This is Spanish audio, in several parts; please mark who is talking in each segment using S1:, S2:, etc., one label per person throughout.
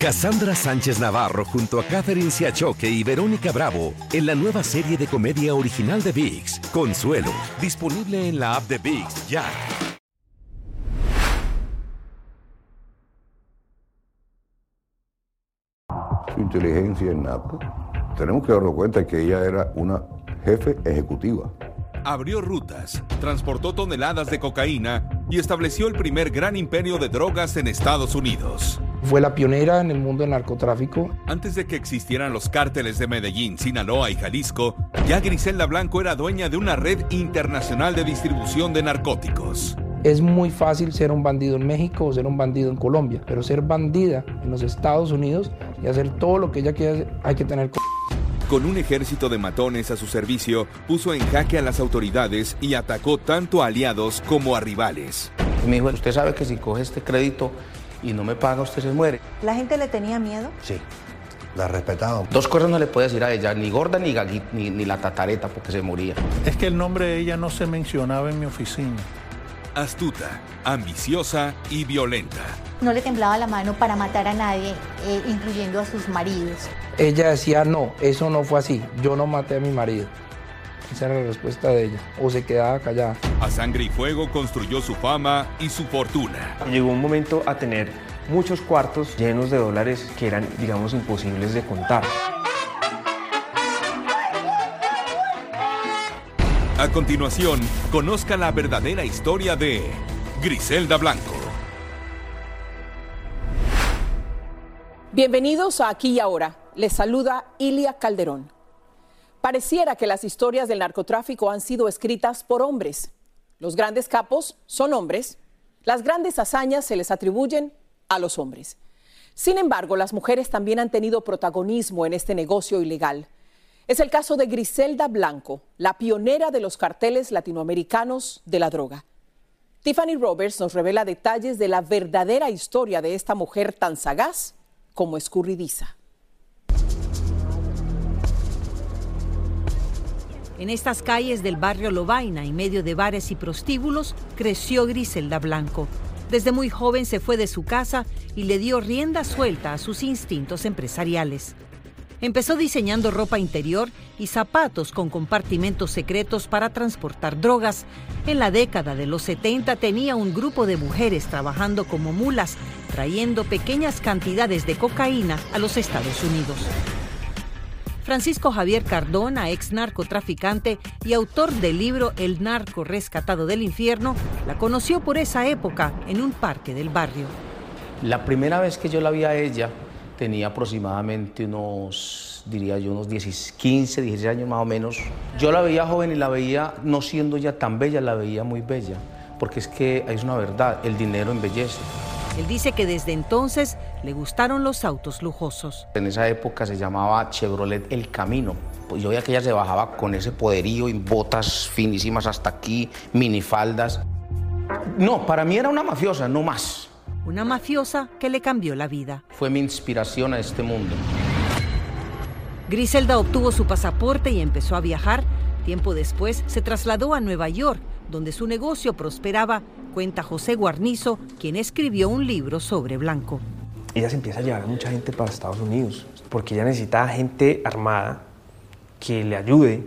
S1: Cassandra Sánchez Navarro junto a Catherine Siachoque y Verónica Bravo en la nueva serie de comedia original de VIX, Consuelo, disponible en la app de VIX ya.
S2: Su inteligencia innata. Tenemos que darnos cuenta que ella era una jefe ejecutiva.
S3: Abrió rutas, transportó toneladas de cocaína y estableció el primer gran imperio de drogas en Estados Unidos.
S4: Fue la pionera en el mundo del narcotráfico.
S3: Antes de que existieran los cárteles de Medellín, Sinaloa y Jalisco, ya Griselda Blanco era dueña de una red internacional de distribución de narcóticos.
S4: Es muy fácil ser un bandido en México o ser un bandido en Colombia, pero ser bandida en los Estados Unidos y hacer todo lo que ella quiere hay que tener.
S3: Con un ejército de matones a su servicio, puso en jaque a las autoridades y atacó tanto a aliados como a rivales.
S5: Me dijo, usted sabe que si coge este crédito y no me paga, usted se muere.
S6: ¿La gente le tenía miedo?
S5: Sí, la respetaba. Dos cosas no le puede decir a ella, ni gorda ni, ni, ni la tatareta, porque se moría.
S7: Es que el nombre de ella no se mencionaba en mi oficina.
S3: Astuta, ambiciosa y violenta.
S6: No le temblaba la mano para matar a nadie, eh, incluyendo a sus maridos.
S4: Ella decía, no, eso no fue así, yo no maté a mi marido. Esa era la respuesta de ella. O se quedaba callada.
S3: A sangre y fuego construyó su fama y su fortuna.
S8: Llegó un momento a tener muchos cuartos llenos de dólares que eran, digamos, imposibles de contar.
S3: A continuación, conozca la verdadera historia de Griselda Blanco.
S9: Bienvenidos a Aquí y Ahora. Les saluda Ilia Calderón. Pareciera que las historias del narcotráfico han sido escritas por hombres. Los grandes capos son hombres. Las grandes hazañas se les atribuyen a los hombres. Sin embargo, las mujeres también han tenido protagonismo en este negocio ilegal. Es el caso de Griselda Blanco, la pionera de los carteles latinoamericanos de la droga. Tiffany Roberts nos revela detalles de la verdadera historia de esta mujer tan sagaz como escurridiza.
S10: En estas calles del barrio Lobaina, en medio de bares y prostíbulos, creció Griselda Blanco. Desde muy joven se fue de su casa y le dio rienda suelta a sus instintos empresariales. Empezó diseñando ropa interior y zapatos con compartimentos secretos para transportar drogas. En la década de los 70 tenía un grupo de mujeres trabajando como mulas, trayendo pequeñas cantidades de cocaína a los Estados Unidos. Francisco Javier Cardona, ex narcotraficante y autor del libro El narco rescatado del infierno, la conoció por esa época en un parque del barrio.
S5: La primera vez que yo la vi a ella tenía aproximadamente unos, diría yo, unos 15, 16 años más o menos. Yo la veía joven y la veía, no siendo ya tan bella, la veía muy bella, porque es que es una verdad, el dinero embellece.
S10: Él dice que desde entonces le gustaron los autos lujosos.
S5: En esa época se llamaba Chevrolet El Camino. Pues yo veía que ella se bajaba con ese poderío y botas finísimas hasta aquí, minifaldas. No, para mí era una mafiosa, no más.
S10: Una mafiosa que le cambió la vida.
S5: Fue mi inspiración a este mundo.
S10: Griselda obtuvo su pasaporte y empezó a viajar. Tiempo después se trasladó a Nueva York, donde su negocio prosperaba cuenta José Guarnizo, quien escribió un libro sobre Blanco.
S8: Ella se empieza a llevar a mucha gente para Estados Unidos, porque ella necesita gente armada que le ayude.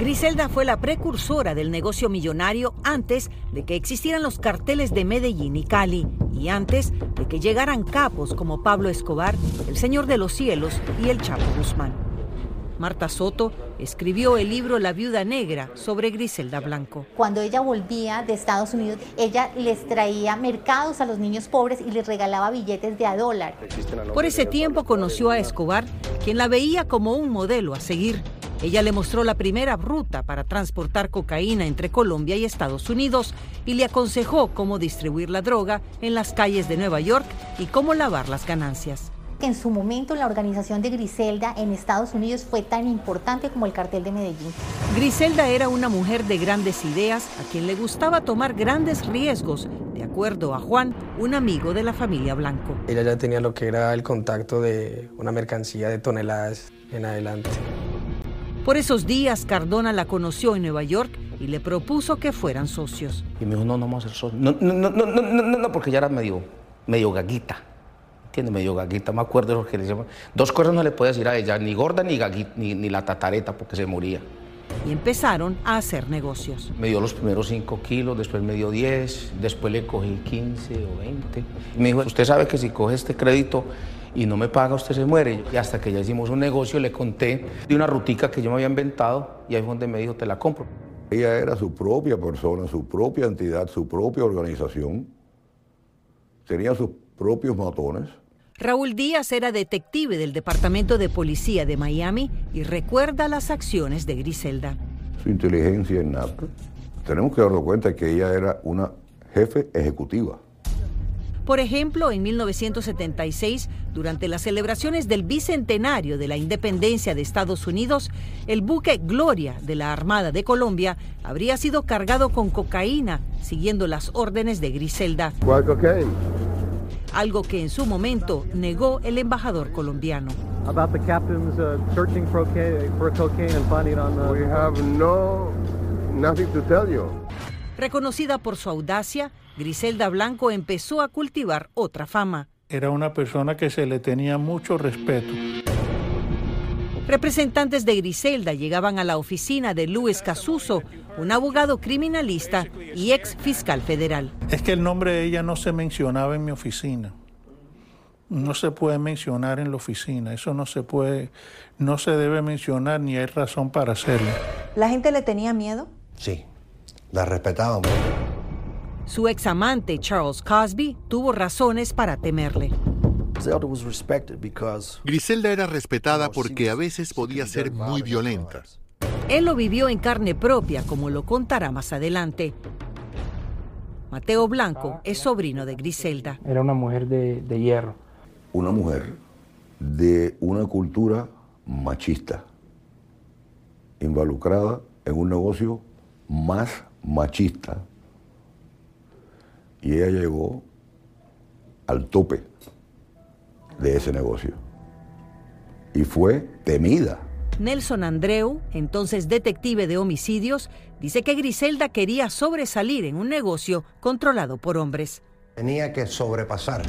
S10: Griselda fue la precursora del negocio millonario antes de que existieran los carteles de Medellín y Cali y antes de que llegaran capos como Pablo Escobar, el Señor de los Cielos y el Chapo Guzmán. Marta Soto escribió el libro La Viuda Negra sobre Griselda Blanco.
S6: Cuando ella volvía de Estados Unidos, ella les traía mercados a los niños pobres y les regalaba billetes de a dólar.
S10: Por ese tiempo conoció a Escobar, quien la veía como un modelo a seguir. Ella le mostró la primera ruta para transportar cocaína entre Colombia y Estados Unidos y le aconsejó cómo distribuir la droga en las calles de Nueva York y cómo lavar las ganancias
S6: que en su momento la organización de Griselda en Estados Unidos fue tan importante como el cartel de Medellín.
S10: Griselda era una mujer de grandes ideas a quien le gustaba tomar grandes riesgos, de acuerdo a Juan, un amigo de la familia Blanco.
S4: Ella ya tenía lo que era el contacto de una mercancía de toneladas en adelante.
S10: Por esos días, Cardona la conoció en Nueva York y le propuso que fueran socios.
S5: Y me dijo, no, no vamos a ser socios. No, no, no, no, no, no, porque ya era medio, medio gaguita tiene medio gaguita, me acuerdo de lo que le llaman. Dos cosas no le puedo decir a ella, ni gorda ni gaguita, ni, ni la tatareta, porque se moría.
S10: Y empezaron a hacer negocios.
S5: Me dio los primeros 5 kilos, después me dio 10, después le cogí 15 o 20. Y me dijo, usted sabe que si coge este crédito y no me paga, usted se muere. Y hasta que ya hicimos un negocio, le conté de una rutica que yo me había inventado y ahí fue donde me dijo, te la compro.
S2: Ella era su propia persona, su propia entidad, su propia organización. Tenía sus propios matones.
S10: Raúl Díaz era detective del Departamento de Policía de Miami y recuerda las acciones de Griselda.
S2: Su inteligencia innata. Tenemos que darnos cuenta que ella era una jefe ejecutiva.
S10: Por ejemplo, en 1976, durante las celebraciones del bicentenario de la independencia de Estados Unidos, el buque Gloria de la Armada de Colombia habría sido cargado con cocaína, siguiendo las órdenes de Griselda.
S11: ¿Cuál cocaína?
S10: Algo que en su momento negó el embajador colombiano.
S11: About the captain's uh, searching for, for cocaine and finding it on the... We have no, nothing to tell you.
S10: Reconocida por su audacia, Griselda Blanco empezó a cultivar otra fama.
S7: Era una persona que se le tenía mucho respeto.
S10: Representantes de Griselda llegaban a la oficina de Luis Casuso, un abogado criminalista y ex fiscal federal.
S7: Es que el nombre de ella no se mencionaba en mi oficina. No se puede mencionar en la oficina, eso no se puede, no se debe mencionar ni hay razón para hacerlo.
S12: ¿La gente le tenía miedo?
S13: Sí, la respetaban.
S10: Su ex amante, Charles Cosby, tuvo razones para temerle.
S14: Griselda era respetada porque a veces podía ser muy violenta.
S10: Él lo vivió en carne propia, como lo contará más adelante. Mateo Blanco es sobrino de Griselda.
S4: Era una mujer de, de hierro.
S2: Una mujer de una cultura machista, involucrada en un negocio más machista. Y ella llegó al tope de ese negocio. Y fue temida.
S10: Nelson Andreu, entonces detective de homicidios, dice que Griselda quería sobresalir en un negocio controlado por hombres.
S13: Tenía que sobrepasar,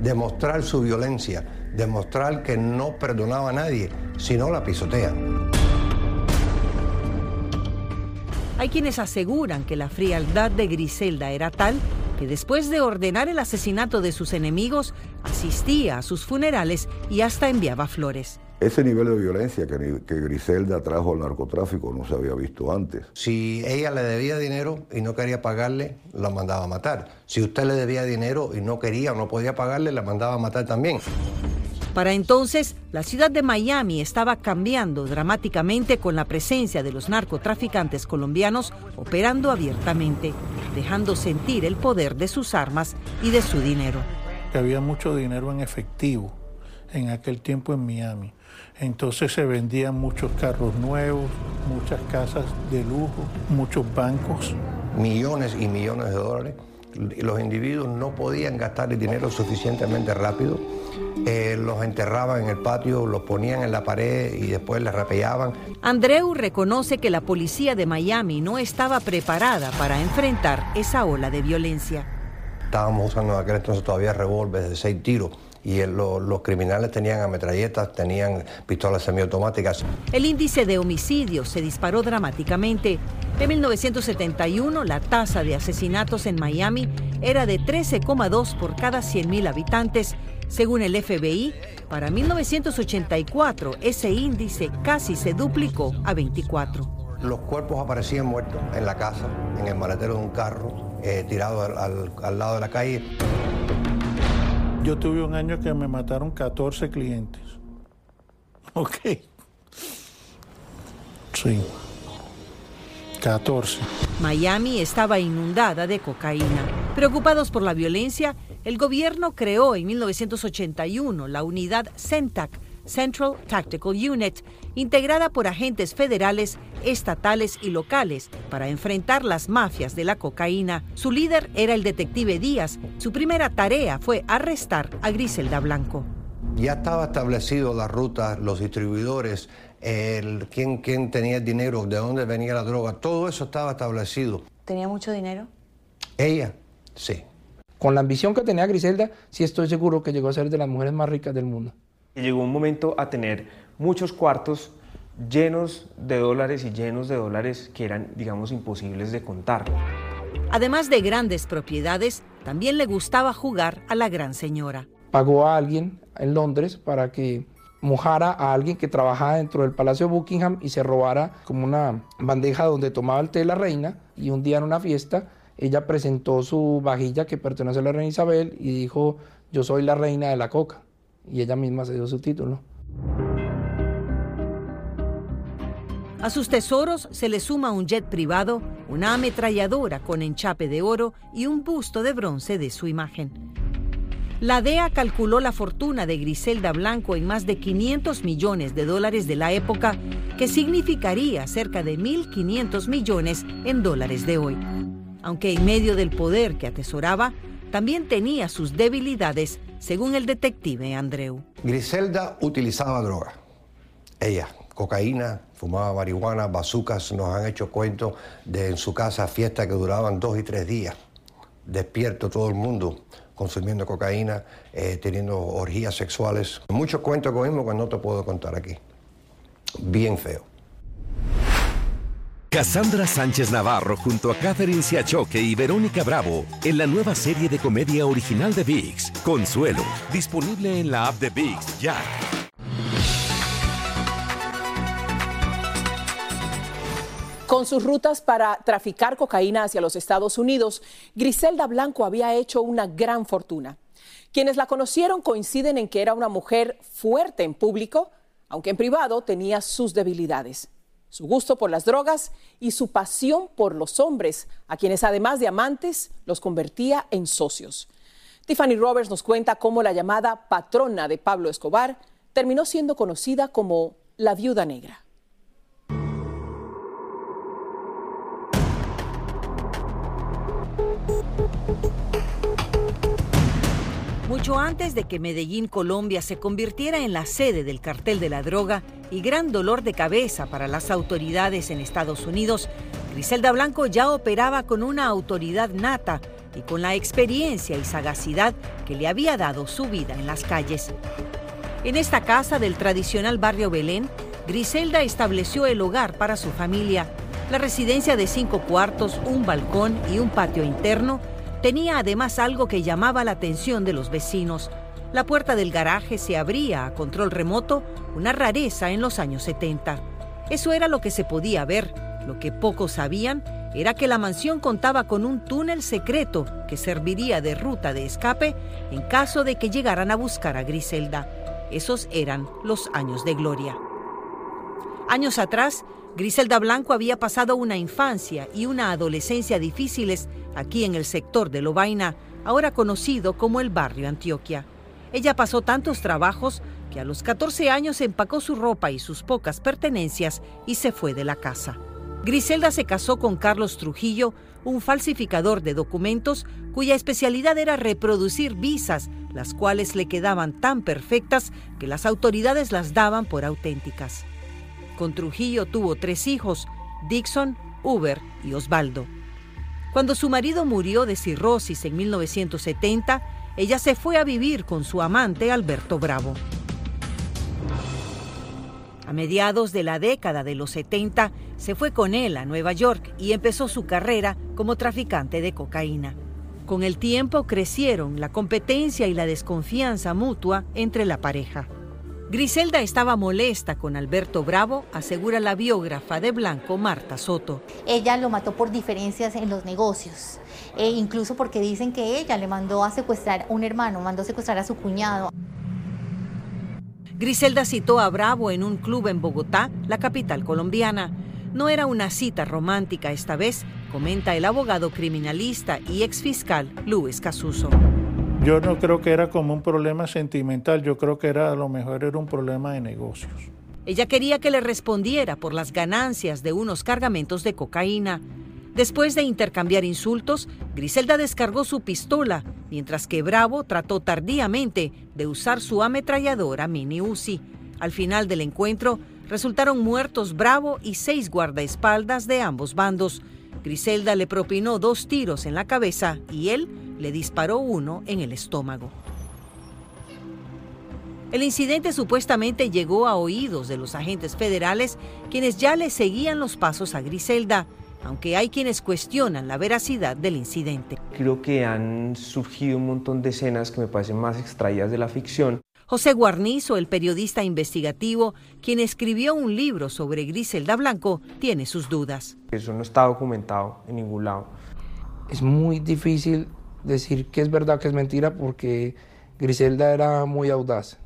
S13: demostrar su violencia, demostrar que no perdonaba a nadie, si no la pisotean.
S10: Hay quienes aseguran que la frialdad de Griselda era tal que después de ordenar el asesinato de sus enemigos, asistía a sus funerales y hasta enviaba flores.
S2: Ese nivel de violencia que, que, Griselda trajo al narcotráfico no se había visto antes.
S13: Si ella le debía dinero y no quería pagarle, la mandaba a matar. Si usted le debía dinero y no quería o no podía pagarle, la mandaba a matar también.
S10: Para entonces, la ciudad de Miami estaba cambiando dramáticamente con la presencia de los narcotraficantes colombianos operando abiertamente, dejando sentir el poder de sus armas y de su dinero.
S7: Había mucho dinero en efectivo en aquel tiempo en Miami. Entonces se vendían muchos carros nuevos, muchas casas de lujo, muchos bancos.
S13: Millones y millones de dólares. Los individuos no podían gastar el dinero suficientemente rápido. Eh, los enterraban en el patio, los ponían en la pared y después les rapeaban.
S10: Andreu reconoce que la policía de Miami no estaba preparada para enfrentar esa ola de violencia.
S13: Estábamos usando en aquel entonces todavía revólveres de seis tiros y el, lo, los criminales tenían ametralletas, tenían pistolas semiautomáticas.
S10: El índice de homicidios se disparó dramáticamente. En 1971, la tasa de asesinatos en Miami era de 13,2 por cada 100.000 habitantes. Según el FBI, para 1984 ese índice casi se duplicó a 24.
S13: Los cuerpos aparecían muertos en la casa, en el maletero de un carro, eh, tirado al, al, al lado de la calle.
S7: Yo tuve un año que me mataron 14 clientes. Ok. Sí. 14.
S10: Miami estaba inundada de cocaína. Preocupados por la violencia, el gobierno creó en 1981 la unidad CENTAC, Central Tactical Unit, integrada por agentes federales, estatales y locales para enfrentar las mafias de la cocaína. Su líder era el detective Díaz. Su primera tarea fue arrestar a Griselda Blanco.
S13: Ya estaba establecido la ruta, los distribuidores, el, quién, quién tenía el dinero, de dónde venía la droga, todo eso estaba establecido.
S12: ¿Tenía mucho dinero?
S13: Ella, sí.
S4: con la ambición que tenía Griselda, sí estoy seguro que llegó a ser de las mujeres más ricas del mundo.
S8: Llegó un momento a tener muchos cuartos llenos de dólares y llenos de dólares que eran, digamos, imposibles de contar.
S10: Además de grandes propiedades, también le gustaba jugar a la gran señora.
S4: Pagó a alguien en Londres para que mojara a alguien que trabajaba dentro del Palacio de Buckingham y se robara como una bandeja donde tomaba el té la reina y un día en una fiesta ella presentó su vajilla que pertenece a la reina Isabel y dijo yo soy la reina de la coca y ella misma se dio su título.
S10: A sus tesoros se le suma un jet privado, una ametralladora con enchape de oro y un busto de bronce de su imagen. La DEA calculó la fortuna de Griselda Blanco en más de 500 millones de dólares de la época, que significaría cerca de 1.500 millones en dólares de hoy. Aunque en medio del poder que atesoraba, también tenía sus debilidades, según el detective Andreu.
S13: Griselda utilizaba droga. Ella, cocaína, fumaba marihuana, bazucas, nos han hecho cuentos de en su casa fiestas que duraban dos y tres días. Despierto todo el mundo consumiendo cocaína, eh, teniendo orgías sexuales. Muchos cuentos con mismo que no te puedo contar aquí. Bien feo.
S1: Cassandra Sánchez Navarro junto a Catherine Siachoque y Verónica Bravo en la nueva serie de comedia original de VIX, Consuelo, disponible en la app de VIX ya.
S9: Con sus rutas para traficar cocaína hacia los Estados Unidos, Griselda Blanco había hecho una gran fortuna. Quienes la conocieron coinciden en que era una mujer fuerte en público, aunque en privado tenía sus debilidades. Su gusto por las drogas y su pasión por los hombres, a quienes además de amantes los convertía en socios. Tiffany Roberts nos cuenta cómo la llamada patrona de Pablo Escobar terminó siendo conocida como la viuda negra.
S10: Mucho antes de que Medellín, Colombia, se convirtiera en la sede del cartel de la droga y gran dolor de cabeza para las autoridades en Estados Unidos, Griselda Blanco ya operaba con una autoridad nata y con la experiencia y sagacidad que le había dado su vida en las calles. En esta casa del tradicional barrio Belén, Griselda estableció el hogar para su familia, la residencia de cinco cuartos, un balcón y un patio interno Tenía además algo que llamaba la atención de los vecinos. La puerta del garaje se abría a control remoto, una rareza en los años 70. Eso era lo que se podía ver. Lo que pocos sabían era que la mansión contaba con un túnel secreto que serviría de ruta de escape en caso de que llegaran a buscar a Griselda. Esos eran los años de gloria. Años atrás, Griselda Blanco había pasado una infancia y una adolescencia difíciles aquí en el sector de Lobaina, ahora conocido como el barrio Antioquia. Ella pasó tantos trabajos que a los 14 años empacó su ropa y sus pocas pertenencias y se fue de la casa. Griselda se casó con Carlos Trujillo, un falsificador de documentos cuya especialidad era reproducir visas, las cuales le quedaban tan perfectas que las autoridades las daban por auténticas. Con Trujillo tuvo tres hijos, Dixon, Uber y Osvaldo. Cuando su marido murió de cirrosis en 1970, ella se fue a vivir con su amante Alberto Bravo. A mediados de la década de los 70, se fue con él a Nueva York y empezó su carrera como traficante de cocaína. Con el tiempo crecieron la competencia y la desconfianza mutua entre la pareja. Griselda estaba molesta con Alberto Bravo, asegura la biógrafa de Blanco, Marta Soto.
S6: Ella lo mató por diferencias en los negocios, e incluso porque dicen que ella le mandó a secuestrar a un hermano, mandó a secuestrar a su cuñado.
S10: Griselda citó a Bravo en un club en Bogotá, la capital colombiana. No era una cita romántica esta vez, comenta el abogado criminalista y exfiscal Luis Casuso.
S7: Yo no creo que era como un problema sentimental, yo creo que era a lo mejor era un problema de negocios.
S10: Ella quería que le respondiera por las ganancias de unos cargamentos de cocaína. Después de intercambiar insultos, Griselda descargó su pistola, mientras que Bravo trató tardíamente de usar su ametralladora mini Uzi. Al final del encuentro, resultaron muertos Bravo y seis guardaespaldas de ambos bandos. Griselda le propinó dos tiros en la cabeza y él le disparó uno en el estómago. El incidente supuestamente llegó a oídos de los agentes federales, quienes ya le seguían los pasos a Griselda, aunque hay quienes cuestionan la veracidad del incidente.
S8: Creo que han surgido un montón de escenas que me parecen más extraídas de la ficción.
S10: José Guarnizo, el periodista investigativo, quien escribió un libro sobre Griselda Blanco, tiene sus dudas.
S8: Eso no está documentado en ningún lado.
S4: Es muy difícil decir que es verdad, que es mentira, porque Griselda era muy audaz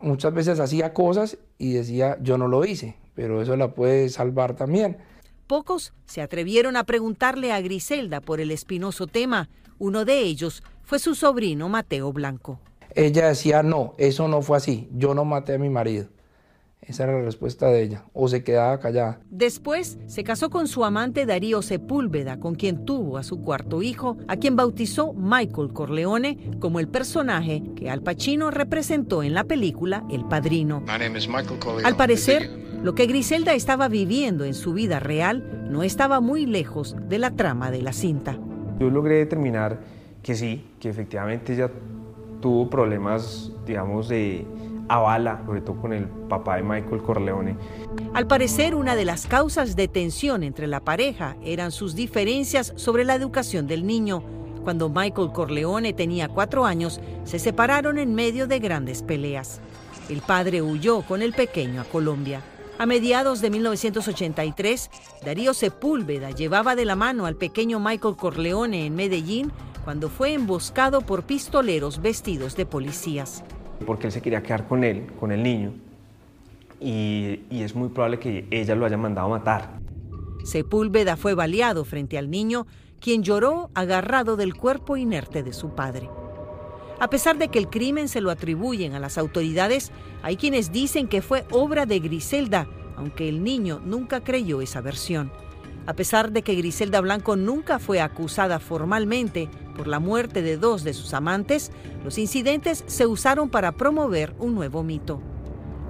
S4: muchas veces hacía cosas y decía yo no lo hice, pero eso la puede salvar también.
S10: Pocos se atrevieron a preguntarle a Griselda por el espinoso tema. Uno de ellos fue su sobrino Mateo Blanco.
S4: Ella decía, no, eso no fue así, yo no maté a mi marido. Esa era la respuesta de ella, o se quedaba callada.
S10: Después se casó con su amante Darío Sepúlveda, con quien tuvo a su cuarto hijo, a quien bautizó Michael Corleone como el personaje que Al Pacino representó en la película El Padrino. Al parecer, lo que Griselda estaba viviendo en su vida real no estaba muy lejos de la trama de la cinta.
S8: Yo logré determinar que sí, que efectivamente ella tuvo problemas, digamos, de avala, sobre todo con el papá de Michael Corleone.
S10: Al parecer, una de las causas de tensión entre la pareja eran sus diferencias sobre la educación del niño. Cuando Michael Corleone tenía cuatro años, se separaron en medio de grandes peleas. El padre huyó con el pequeño a Colombia. A mediados de 1983, Darío Sepúlveda llevaba de la mano al pequeño Michael Corleone en Medellín cuando fue emboscado por pistoleros vestidos de policías
S8: porque él se quería quedar con él, con el niño, y, es muy probable que ella lo haya mandado a matar.
S10: Sepúlveda fue baleado frente al niño, quien lloró agarrado del cuerpo inerte de su padre. A pesar de que el crimen se lo atribuyen a las autoridades, hay quienes dicen que fue obra de Griselda, aunque el niño nunca creyó esa versión. A pesar de que Griselda Blanco nunca fue acusada formalmente por la muerte de dos de sus amantes, los incidentes se usaron para promover un nuevo mito.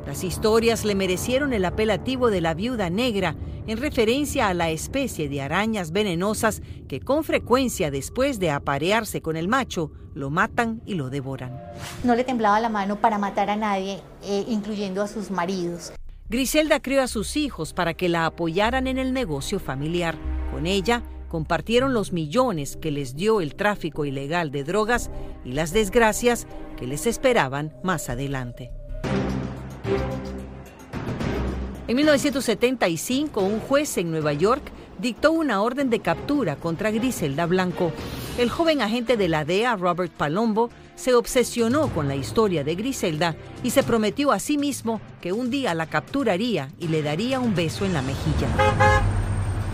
S10: Las historias le merecieron el apelativo de la viuda negra en referencia a la especie de arañas venenosas que con frecuencia después de aparearse con el macho lo matan y lo devoran.
S6: No le temblaba la mano para matar a nadie, eh, incluyendo a sus maridos.
S10: Griselda crió a sus hijos para que la apoyaran en el negocio familiar. Con ella compartieron los millones que les dio el tráfico ilegal de drogas y las desgracias que les esperaban más adelante. En 1975, un juez en Nueva York dictó una orden de captura contra Griselda Blanco. El joven agente de la DEA, Robert Palombo, se obsesionó con la historia de Griselda y se prometió a sí mismo que un día la capturaría y le daría un beso en la mejilla.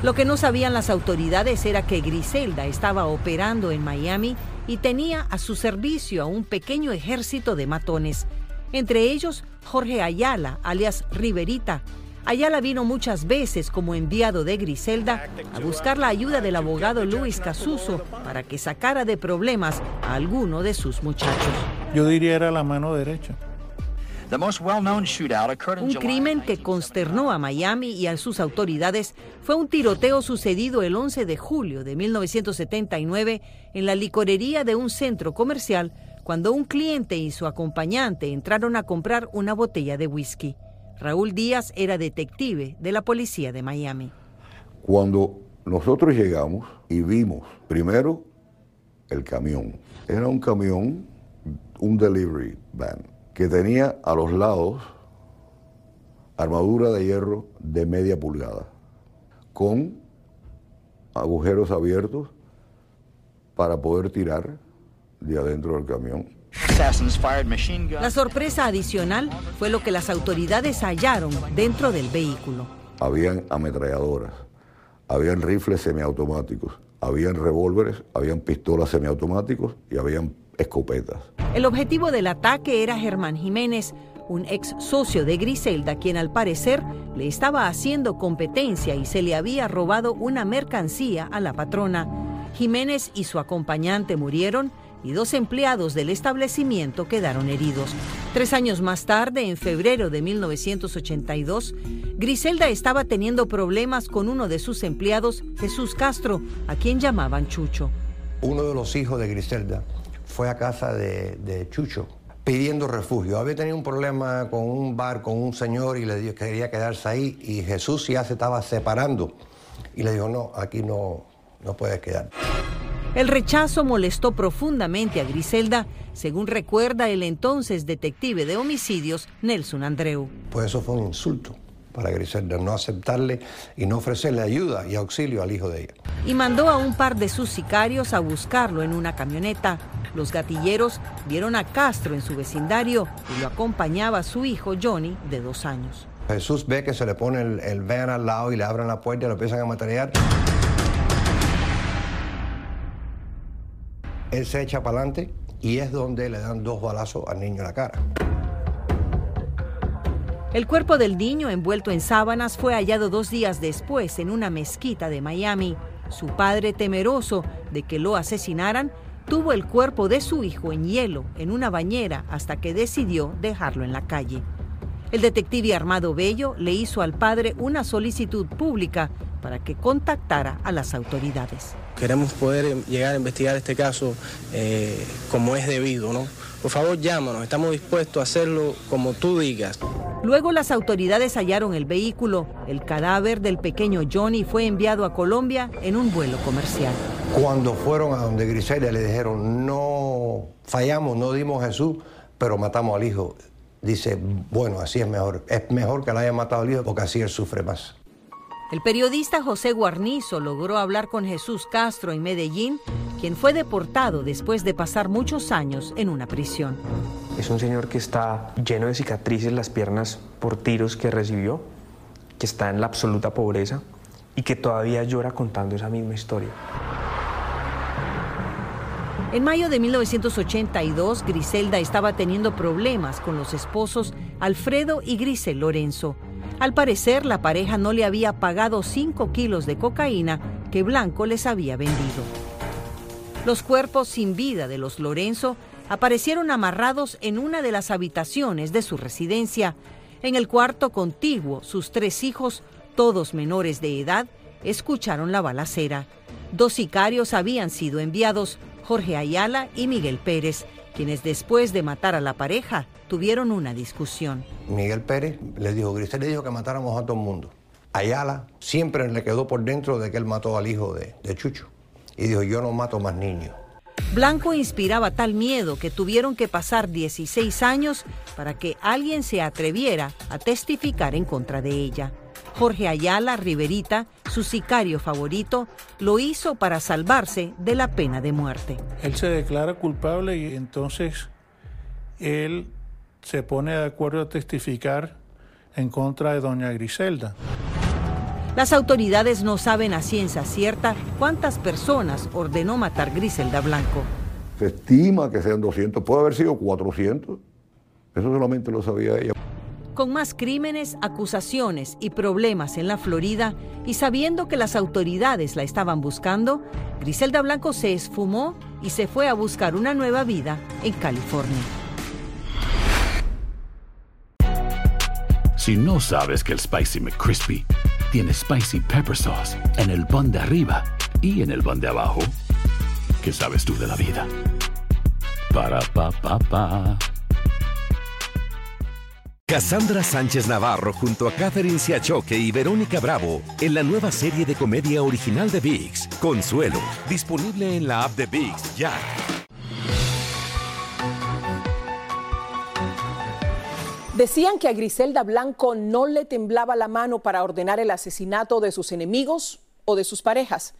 S10: Lo que no sabían las autoridades era que Griselda estaba operando en Miami y tenía a su servicio a un pequeño ejército de matones, entre ellos Jorge Ayala, alias Riverita, Ayala vino muchas veces como enviado de Griselda a buscar la ayuda del abogado Luis Casuso para que sacara de problemas a alguno de sus muchachos.
S7: Yo diría era la mano derecha.
S10: Un crimen que consternó a Miami y a sus autoridades fue un tiroteo sucedido el 11 de julio de 1979 en la licorería de un centro comercial cuando un cliente y su acompañante entraron a comprar una botella de whisky. Raúl Díaz era detective de la policía de Miami.
S2: Cuando nosotros llegamos y vimos primero el camión, era un camión, un delivery van, que tenía a los lados armadura de hierro de media pulgada, con agujeros abiertos para poder tirar de adentro del camión
S10: la sorpresa adicional fue lo que las autoridades hallaron dentro del vehículo.
S2: Habían ametralladoras, habían rifles semiautomáticos, habían revólveres, habían pistolas semiautomáticos y habían escopetas.
S10: El objetivo del ataque era Germán Jiménez, un ex socio de Griselda, quien al parecer le estaba haciendo competencia y se le había robado una mercancía a la patrona. Jiménez y su acompañante murieron y dos empleados del establecimiento quedaron heridos. Tres años más tarde, en febrero de 1982, Griselda estaba teniendo problemas con uno de sus empleados, Jesús Castro, a quien llamaban Chucho.
S13: Uno de los hijos de Griselda fue a casa de, de Chucho pidiendo refugio. Había tenido un problema con un bar, con un señor y le dijo que quería quedarse ahí y Jesús ya se estaba separando y le dijo, no, aquí no, no puedes quedar.
S10: El rechazo molestó profundamente a Griselda, según recuerda el entonces detective de homicidios Nelson Andreu.
S13: Pues eso fue un insulto para Griselda, no aceptarle y no ofrecerle ayuda y auxilio al hijo de ella.
S10: Y mandó a un par de sus sicarios a buscarlo en una camioneta. Los gatilleros vieron a Castro en su vecindario y lo acompañaba su hijo Johnny, de dos años.
S13: Jesús ve que se le pone el, el van al lado y le abren la puerta y lo empiezan a materiar. Él se echa para adelante y es donde le dan dos balazos al niño en la cara.
S10: El cuerpo del niño envuelto en sábanas fue hallado dos días después en una mezquita de Miami. Su padre, temeroso de que lo asesinaran, tuvo el cuerpo de su hijo en hielo en una bañera hasta que decidió dejarlo en la calle. El detective Armado Bello le hizo al padre una solicitud pública para que contactara a las autoridades.
S15: Queremos poder llegar a investigar este caso eh, como es debido, ¿no? Por favor, llámanos, estamos dispuestos a hacerlo como tú digas.
S10: Luego las autoridades hallaron el vehículo. El cadáver del pequeño Johnny fue enviado a Colombia en un vuelo comercial.
S13: Cuando fueron a donde Griselda le dijeron, no fallamos, no dimos a Jesús, pero matamos al hijo. Dice, bueno, así es mejor. Es mejor que la haya matado al hijo porque así él sufre más.
S10: El periodista José Guarnizo logró hablar con Jesús Castro en Medellín, quien fue deportado después de pasar muchos años en una prisión.
S8: Es un señor que está lleno de cicatrices las piernas por tiros que recibió, que está en la absoluta pobreza y que todavía llora contando esa misma historia.
S10: En mayo de 1982, Griselda estaba teniendo problemas con los esposos Alfredo y Grisel Lorenzo. Al parecer, la pareja no le había pagado 5 kilos de cocaína que Blanco les había vendido. Los cuerpos sin vida de los Lorenzo aparecieron amarrados en una de las habitaciones de su residencia. En el cuarto contiguo, sus tres hijos, todos menores de edad, escucharon la balacera. Dos sicarios habían sido enviados, Jorge Ayala y Miguel Pérez, quienes después de matar a la pareja tuvieron una discusión.
S13: Miguel Pérez le dijo, Grisel le dijo que matáramos a todo el mundo. Ayala siempre le quedó por dentro de que él mató al hijo de, de Chucho. Y dijo, yo no mato más niños.
S10: Blanco inspiraba tal miedo que tuvieron que pasar 16 años para que alguien se atreviera a testificar en contra de ella. Jorge Ayala Riverita, su sicario favorito, lo hizo para salvarse de la pena de muerte.
S7: Él se declara culpable y entonces él se pone de acuerdo a testificar en contra de doña Griselda.
S10: Las autoridades no saben a ciencia cierta cuántas personas ordenó matar Griselda Blanco.
S2: Se estima que sean 200, puede haber sido 400. Eso solamente lo sabía ella.
S10: Con más crímenes, acusaciones y problemas en la Florida y sabiendo que las autoridades la estaban buscando, Griselda Blanco se esfumó y se fue a buscar una nueva vida en California.
S16: Si no sabes que el Spicy McCrispy tiene Spicy Pepper Sauce en el pan de arriba y en el pan de abajo, ¿qué sabes tú de la vida? Para, pa, pa, pa.
S1: Cassandra Sánchez Navarro junto a Catherine Siachoque y Verónica Bravo en la nueva serie de comedia original de VIX, Consuelo, disponible en la app de VIX ya.
S9: Decían que a Griselda Blanco no le temblaba la mano para ordenar el asesinato de sus enemigos o de sus parejas.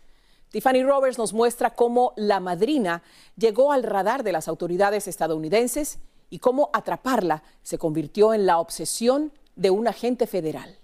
S9: Tiffany Roberts nos muestra cómo la madrina llegó al radar de las autoridades estadounidenses y cómo atraparla se convirtió en la obsesión de un agente federal.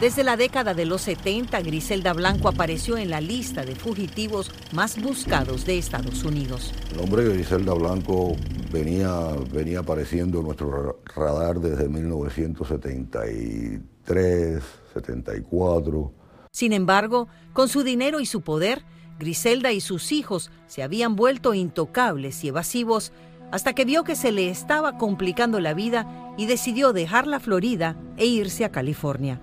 S10: Desde la década de los 70, Griselda Blanco apareció en la lista de fugitivos más buscados de Estados Unidos.
S2: El nombre de Griselda Blanco venía, venía apareciendo en nuestro radar desde 1973, 74.
S10: Sin embargo, con su dinero y su poder, Griselda y sus hijos se habían vuelto intocables y evasivos hasta que vio que se le estaba complicando la vida y decidió dejar la Florida e irse a California.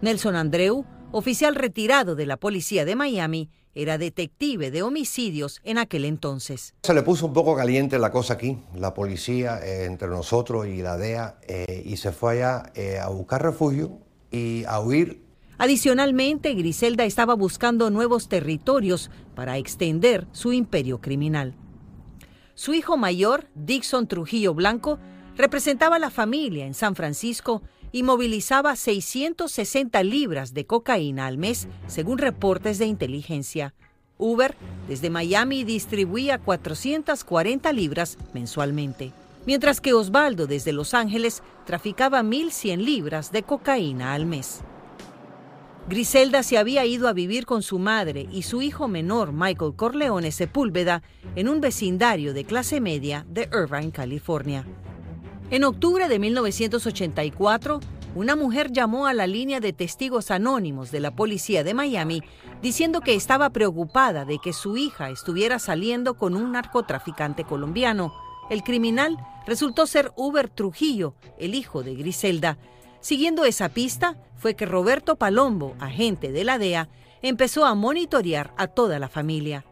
S10: Nelson Andreu, oficial retirado de la policía de Miami, era detective de homicidios en aquel entonces.
S13: Se le puso un poco caliente la cosa aquí, la policía eh, entre nosotros y la DEA, eh, y se fue allá eh, a buscar refugio y a huir.
S10: Adicionalmente, Griselda estaba buscando nuevos territorios para extender su imperio criminal. Su hijo mayor, Dixon Trujillo Blanco, representaba a la familia en San Francisco y movilizaba 660 libras de cocaína al mes, según reportes de inteligencia. Uber desde Miami distribuía 440 libras mensualmente, mientras que Osvaldo desde Los Ángeles traficaba 1.100 libras de cocaína al mes. Griselda se había ido a vivir con su madre y su hijo menor, Michael Corleone Sepúlveda, en un vecindario de clase media de Irvine, California. En octubre de 1984, una mujer llamó a la línea de testigos anónimos de la policía de Miami diciendo que estaba preocupada de que su hija estuviera saliendo con un narcotraficante colombiano. El criminal resultó ser Uber Trujillo, el hijo de Griselda. Siguiendo esa pista, fue que Roberto Palombo, agente de la DEA, empezó a monitorear a toda la familia.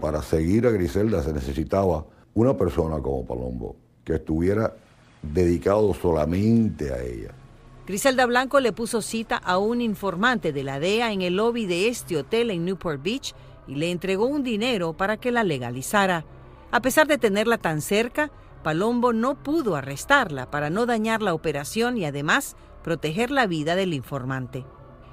S2: Para seguir a Griselda se necesitaba una persona como Palombo que estuviera dedicado solamente a ella.
S10: Griselda Blanco le puso cita a un informante de la DEA en el lobby de este hotel en Newport Beach y le entregó un dinero para que la legalizara. A pesar de tenerla tan cerca, Palombo no pudo arrestarla para no dañar la operación y además proteger la vida del informante.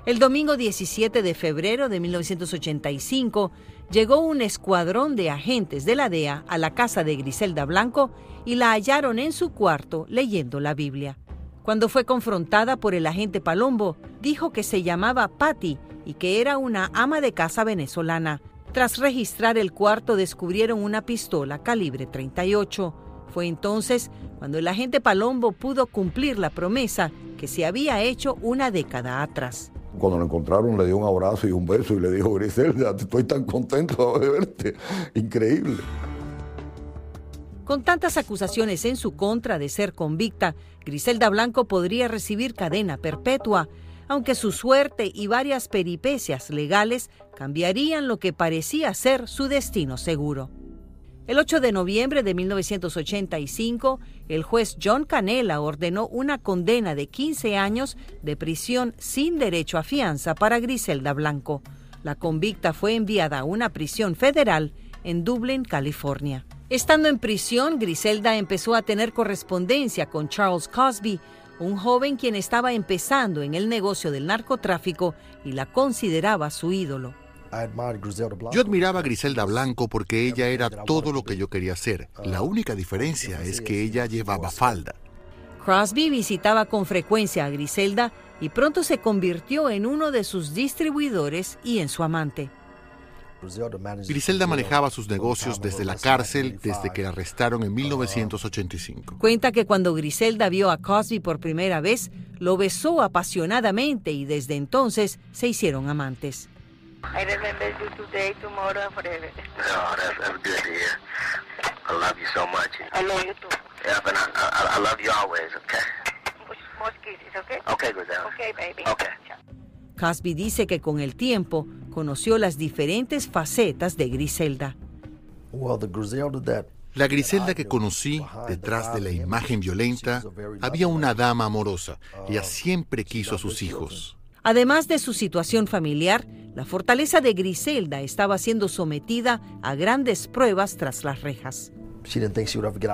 S10: El domingo 17 de febrero de 1985 llegó un escuadrón de agentes de la DEA a la casa de Griselda Blanco y la hallaron en su cuarto leyendo la Biblia. Cuando fue confrontada por el agente Palombo, dijo que se llamaba Patty y que era una ama de casa venezolana. Tras registrar el cuarto descubrieron una pistola calibre 38. Fue entonces cuando el agente Palombo pudo cumplir la promesa que se había hecho una década atrás.
S2: Cuando lo encontraron le dio un abrazo y un beso y le dijo, Griselda, estoy tan contento de verte. Increíble.
S10: Con tantas acusaciones en su contra de ser convicta, Griselda Blanco podría recibir cadena perpetua, aunque su suerte y varias peripecias legales cambiarían lo que parecía ser su destino seguro. El 8 de noviembre de 1985, el juez John Canela ordenó una condena de 15 años de prisión sin derecho a fianza para Griselda Blanco. La convicta fue enviada a una prisión federal en Dublin, California. Estando en prisión, Griselda empezó a tener correspondencia con Charles Cosby, un joven quien estaba empezando en el negocio del narcotráfico y la consideraba su ídolo.
S14: Yo admiraba a Griselda Blanco porque ella era todo lo que yo quería ser. La única diferencia es que ella llevaba falda.
S10: Crosby visitaba con frecuencia a Griselda y pronto se convirtió en uno de sus distribuidores y en su amante.
S14: Griselda manejaba sus negocios desde la cárcel desde que la arrestaron en 1985.
S10: Cuenta que cuando Griselda vio a Cosby por primera vez, lo besó apasionadamente y desde entonces se hicieron amantes.
S17: I remember you today, tomorrow, and forever. Oh, that's, that's good to hear. I love you so much. I love you too. Yeah, but I, I, I love you always, okay? Much, more kisses, okay? Okay, Griselda. Okay, baby. Okay.
S10: Cosby dice que con el tiempo conoció las diferentes facetas de Griselda.
S14: La Griselda que conocí, detrás de la imagen violenta, había una dama amorosa. Ella siempre quiso a sus hijos.
S10: Además de su situación familiar, la fortaleza de Griselda estaba siendo sometida a grandes pruebas tras las rejas.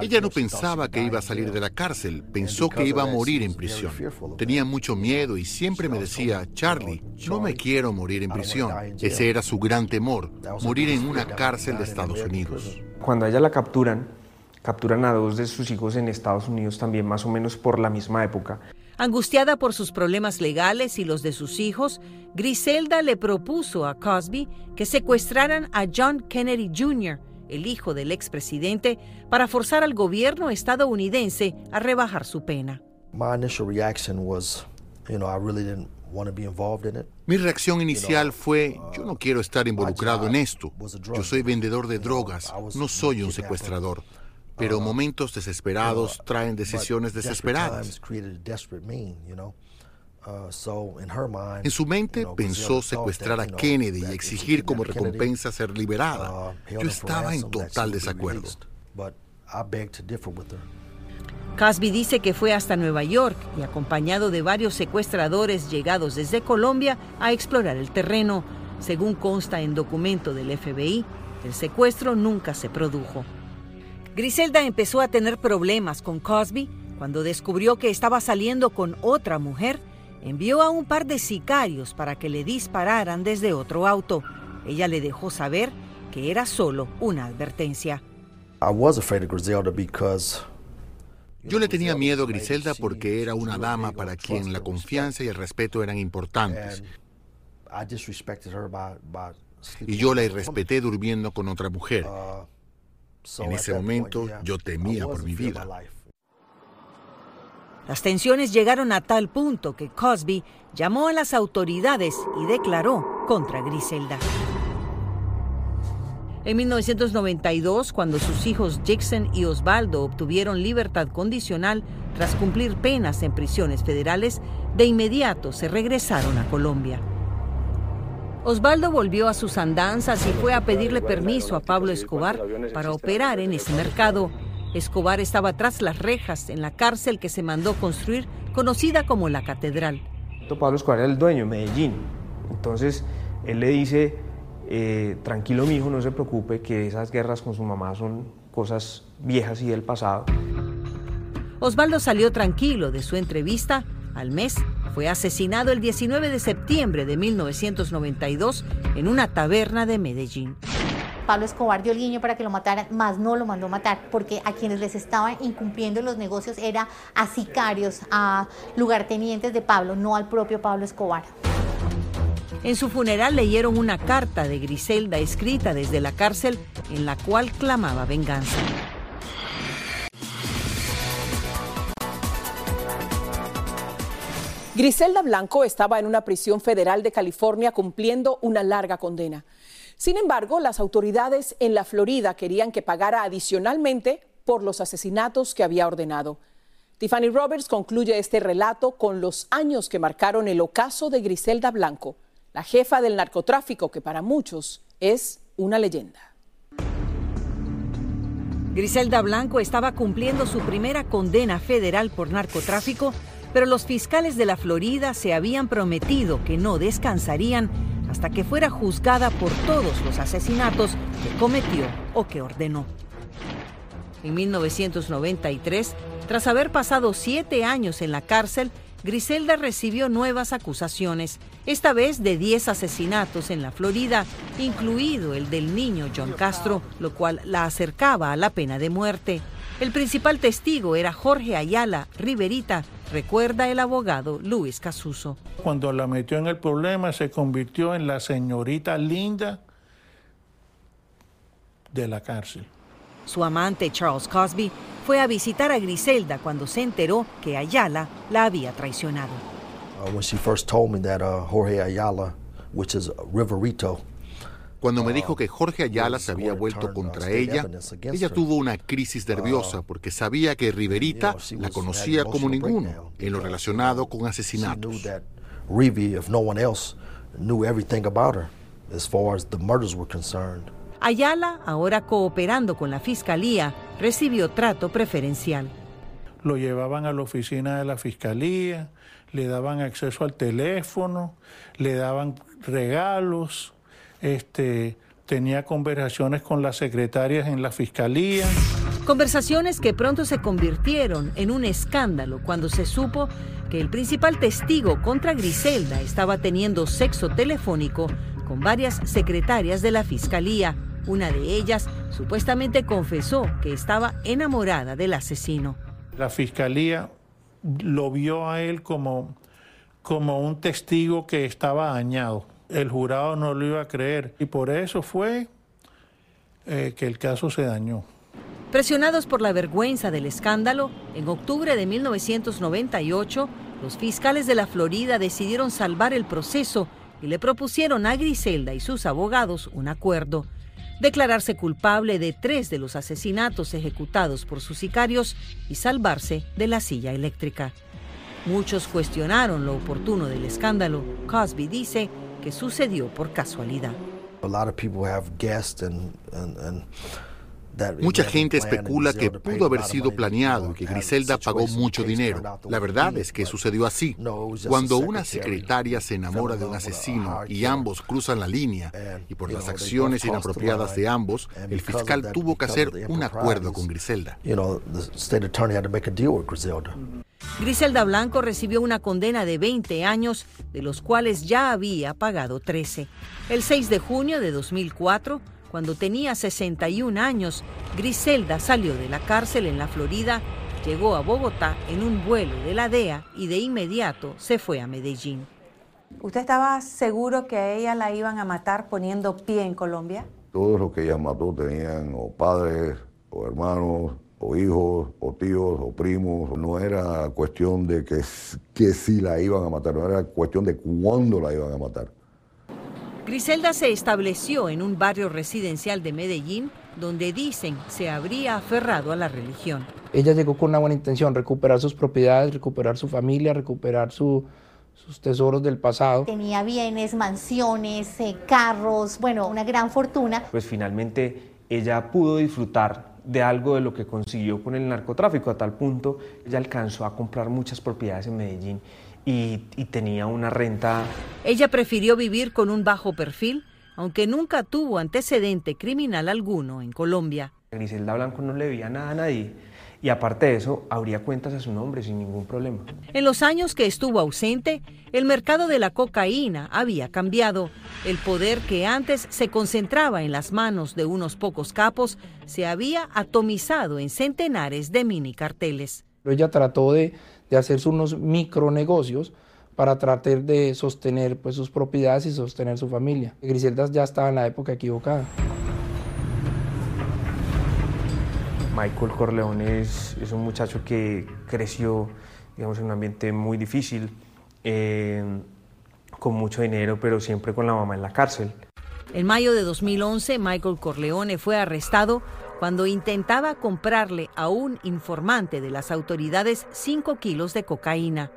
S14: Ella no pensaba que iba a salir de la cárcel, pensó que iba a morir en prisión. Tenía mucho miedo y siempre me decía, Charlie, no me quiero morir en prisión. Ese era su gran temor, morir en una cárcel de Estados Unidos.
S8: Cuando a ella la capturan, capturan a dos de sus hijos en Estados Unidos también más o menos por la misma época.
S10: Angustiada por sus problemas legales y los de sus hijos, Griselda le propuso a Cosby que secuestraran a John Kennedy Jr., el hijo del expresidente, para forzar al gobierno estadounidense a rebajar su pena.
S14: Mi reacción inicial fue, yo no quiero estar involucrado en esto. Yo soy vendedor de drogas, no soy un secuestrador. Pero momentos desesperados traen decisiones desesperadas. En su mente pensó secuestrar a Kennedy y exigir como recompensa ser liberada. Yo estaba en total desacuerdo.
S10: Cosby dice que fue hasta Nueva York y acompañado de varios secuestradores llegados desde Colombia a explorar el terreno. Según consta en documento del FBI, el secuestro nunca se produjo. Griselda empezó a tener problemas con Cosby cuando descubrió que estaba saliendo con otra mujer. Envió a un par de sicarios para que le dispararan desde otro auto. Ella le dejó saber que era solo una advertencia.
S14: Yo le tenía miedo a Griselda porque era una dama para quien la confianza y el respeto eran importantes. Y yo la irrespeté durmiendo con otra mujer. En ese momento yo temía por mi vida.
S10: Las tensiones llegaron a tal punto que Cosby llamó a las autoridades y declaró contra Griselda. En 1992, cuando sus hijos Jackson y Osvaldo obtuvieron libertad condicional tras cumplir penas en prisiones federales, de inmediato se regresaron a Colombia. Osvaldo volvió a sus andanzas y fue a pedirle permiso a Pablo Escobar para operar en ese mercado. Escobar estaba tras las rejas en la cárcel que se mandó construir, conocida como la Catedral.
S8: Pablo Escobar era el dueño de Medellín. Entonces, él le dice, eh, tranquilo mi hijo, no se preocupe, que esas guerras con su mamá son cosas viejas y del pasado.
S10: Osvaldo salió tranquilo de su entrevista. Al mes fue asesinado el 19 de septiembre de 1992 en una taberna de Medellín.
S6: Pablo Escobar dio el guiño para que lo mataran, más no lo mandó matar, porque a quienes les estaban incumpliendo los negocios era a sicarios, a lugartenientes de Pablo, no al propio Pablo Escobar.
S10: En su funeral leyeron una carta de Griselda escrita desde la cárcel en la cual clamaba venganza.
S9: Griselda Blanco estaba en una prisión federal de California cumpliendo una larga condena. Sin embargo, las autoridades en la Florida querían que pagara adicionalmente por los asesinatos que había ordenado. Tiffany Roberts concluye este relato con los años que marcaron el ocaso de Griselda Blanco, la jefa del narcotráfico que para muchos es una leyenda.
S10: Griselda Blanco estaba cumpliendo su primera condena federal por narcotráfico, pero los fiscales de la Florida se habían prometido que no descansarían hasta que fuera juzgada por todos los asesinatos que cometió o que ordenó. En 1993, tras haber pasado siete años en la cárcel, Griselda recibió nuevas acusaciones, esta vez de 10 asesinatos en la Florida, incluido el del niño John Castro, lo cual la acercaba a la pena de muerte. El principal testigo era Jorge Ayala Riverita, recuerda el abogado Luis Casuso.
S7: Cuando la metió en el problema se convirtió en la señorita linda de la cárcel.
S10: Su amante Charles Cosby fue a visitar a Griselda cuando se enteró que Ayala la había traicionado.
S14: Cuando me dijo que Jorge Ayala se había vuelto contra ella, ella tuvo una crisis nerviosa porque sabía que Riverita la conocía como ninguno en lo relacionado con asesinatos.
S10: Ayala, ahora cooperando con la fiscalía, recibió trato preferencial.
S7: Lo llevaban a la oficina de la fiscalía, le daban acceso al teléfono, le daban regalos, este, tenía conversaciones con las secretarias en la fiscalía.
S10: Conversaciones que pronto se convirtieron en un escándalo cuando se supo que el principal testigo contra Griselda estaba teniendo sexo telefónico con varias secretarias de la fiscalía. Una de ellas supuestamente confesó que estaba enamorada del asesino.
S7: La fiscalía lo vio a él como, como un testigo que estaba dañado. El jurado no lo iba a creer y por eso fue eh, que el caso se dañó.
S10: Presionados por la vergüenza del escándalo, en octubre de 1998, los fiscales de la Florida decidieron salvar el proceso y le propusieron a Griselda y sus abogados un acuerdo. declararse culpable de tres de los asesinatos ejecutados por sus sicarios y salvarse de la silla eléctrica. Muchos cuestionaron lo oportuno del escándalo. Cosby dice que sucedió por casualidad.
S14: Mucha gente especula que pudo haber sido planeado y que Griselda pagó mucho dinero. La verdad es que sucedió así. Cuando una secretaria se enamora de un asesino y ambos cruzan la línea, y por las acciones inapropiadas de ambos, el fiscal tuvo que hacer un acuerdo con Griselda.
S10: Griselda Blanco recibió una condena de 20 años, de los cuales ya había pagado 13. El 6 de junio de 2004, cuando tenía 61 años, Griselda salió de la cárcel en la Florida, llegó a Bogotá en un vuelo de la DEA y de inmediato se fue a Medellín.
S12: ¿Usted estaba seguro que a ella la iban a matar poniendo pie en Colombia?
S2: Todos los que ella mató tenían o padres o hermanos o hijos, o tíos, o primos. No era cuestión de que, que sí la iban a matar, no era cuestión de cuándo la iban a matar.
S10: Griselda se estableció en un barrio residencial de Medellín donde dicen se habría aferrado a la religión.
S4: Ella llegó con una buena intención, recuperar sus propiedades, recuperar su familia, recuperar sus tesoros del pasado.
S6: Tenía bienes, mansiones, eh, carros, bueno, una gran fortuna.
S8: Pues finalmente ella pudo disfrutar de algo de lo que consiguió con el narcotráfico, a tal punto ella alcanzó a comprar muchas propiedades en Medellín y, tenía una renta.
S10: Ella prefirió vivir con un bajo perfil, aunque nunca tuvo antecedente criminal alguno en Colombia.
S8: Griselda Blanco no le veía nada a nadie y aparte de eso, habría cuentas a su nombre sin ningún problema.
S10: En los años que estuvo ausente, el mercado de la cocaína había cambiado. El poder que antes se concentraba en las manos de unos pocos capos se había atomizado en centenares de mini carteles.
S4: Ella trató de, de hacerse unos micronegocios para tratar de sostener pues, sus propiedades y sostener su familia. Griselda ya estaba en la época equivocada.
S8: Michael Corleone es, un muchacho que creció digamos, en un ambiente muy difícil, eh, con mucho dinero, pero siempre con la mamá en la cárcel.
S10: En mayo de 2011, Michael Corleone fue arrestado cuando intentaba comprarle a un informante de las autoridades 5 kilos de cocaína.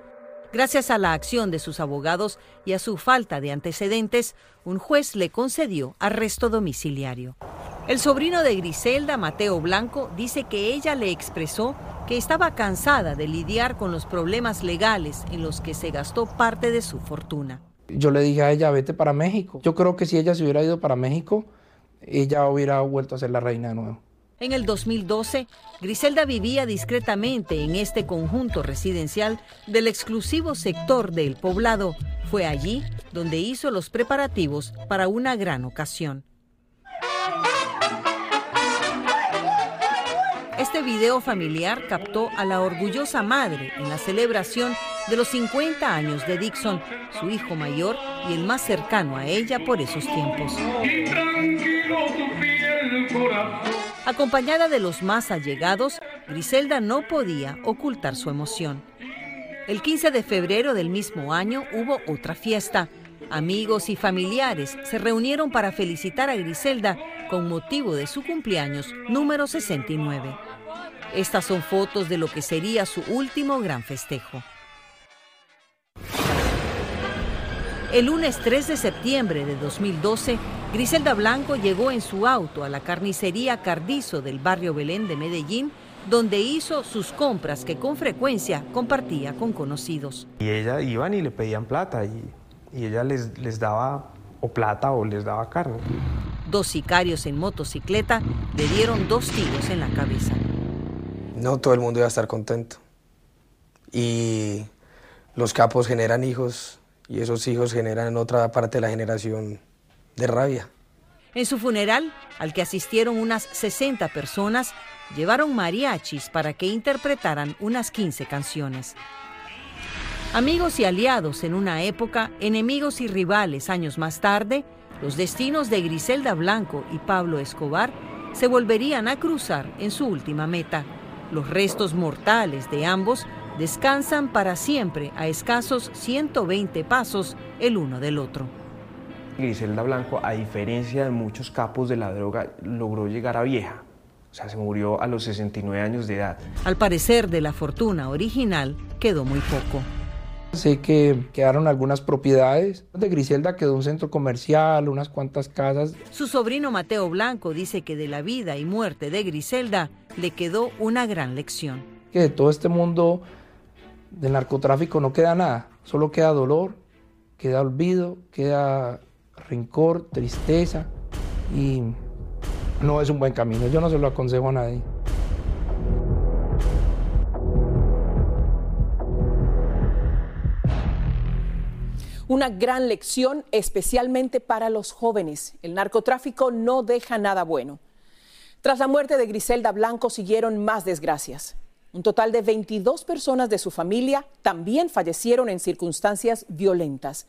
S10: Gracias a la acción de sus abogados y a su falta de antecedentes, un juez le concedió arresto domiciliario. El sobrino de Griselda, Mateo Blanco, dice que ella le expresó que estaba cansada de lidiar con los problemas legales en los que se gastó parte de su fortuna.
S4: Yo le dije a ella, vete para México. Yo creo que si ella se hubiera ido para México, ella hubiera vuelto a ser la reina de nuevo.
S10: En el 2012, Griselda vivía discretamente en este conjunto residencial del exclusivo sector del poblado. Fue allí donde hizo los preparativos para una gran ocasión. Este video familiar captó a la orgullosa madre en la celebración de los 50 años de Dixon, su hijo mayor y el más cercano a ella por esos tiempos. Acompañada de los más allegados, Griselda no podía ocultar su emoción. El 15 de febrero del mismo año hubo otra fiesta. Amigos y familiares se reunieron para felicitar a Griselda con motivo de su cumpleaños número 69. Estas son fotos de lo que sería su último gran festejo. El lunes 3 de septiembre de 2012, Griselda Blanco llegó en su auto a la carnicería Cardizo del barrio Belén de Medellín, donde hizo sus compras que con frecuencia compartía con conocidos.
S8: Y ella iban y le pedían plata y, y ella les, les daba o plata o les daba carne.
S10: Dos sicarios en motocicleta le dieron dos tiros en la cabeza.
S15: No todo el mundo iba a estar contento. Y los capos generan hijos y esos hijos generan en otra parte de la generación de rabia.
S10: En su funeral, al que asistieron unas 60 personas, llevaron mariachis para que interpretaran unas 15 canciones. Amigos y aliados en una época, enemigos y rivales años más tarde, los destinos de Griselda Blanco y Pablo Escobar se volverían a cruzar en su última meta. Los restos mortales de ambos descansan para siempre a escasos 120 pasos el uno del otro.
S8: Griselda Blanco, a diferencia de muchos capos de la droga, logró llegar a vieja. O sea, se murió a los 69 años de edad.
S10: Al parecer, de la fortuna original quedó muy poco.
S4: Sé que quedaron algunas propiedades. De Griselda quedó un centro comercial, unas cuantas casas.
S10: Su sobrino Mateo Blanco dice que de la vida y muerte de Griselda le quedó una gran lección.
S4: Que de todo este mundo del narcotráfico no queda nada, solo queda dolor, queda olvido, queda rencor, tristeza y no es un buen camino. Yo no se lo aconsejo a nadie.
S9: Una gran lección especialmente para los jóvenes. El narcotráfico no deja nada bueno. Tras la muerte de Griselda Blanco siguieron más desgracias. Un total de 22 personas de su familia también fallecieron en circunstancias violentas.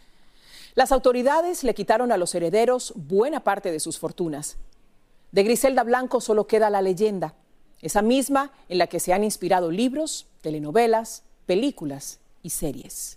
S9: Las autoridades le quitaron a los herederos buena parte de sus fortunas. De Griselda Blanco solo queda la leyenda, esa misma en la que se han inspirado libros, telenovelas, películas y series.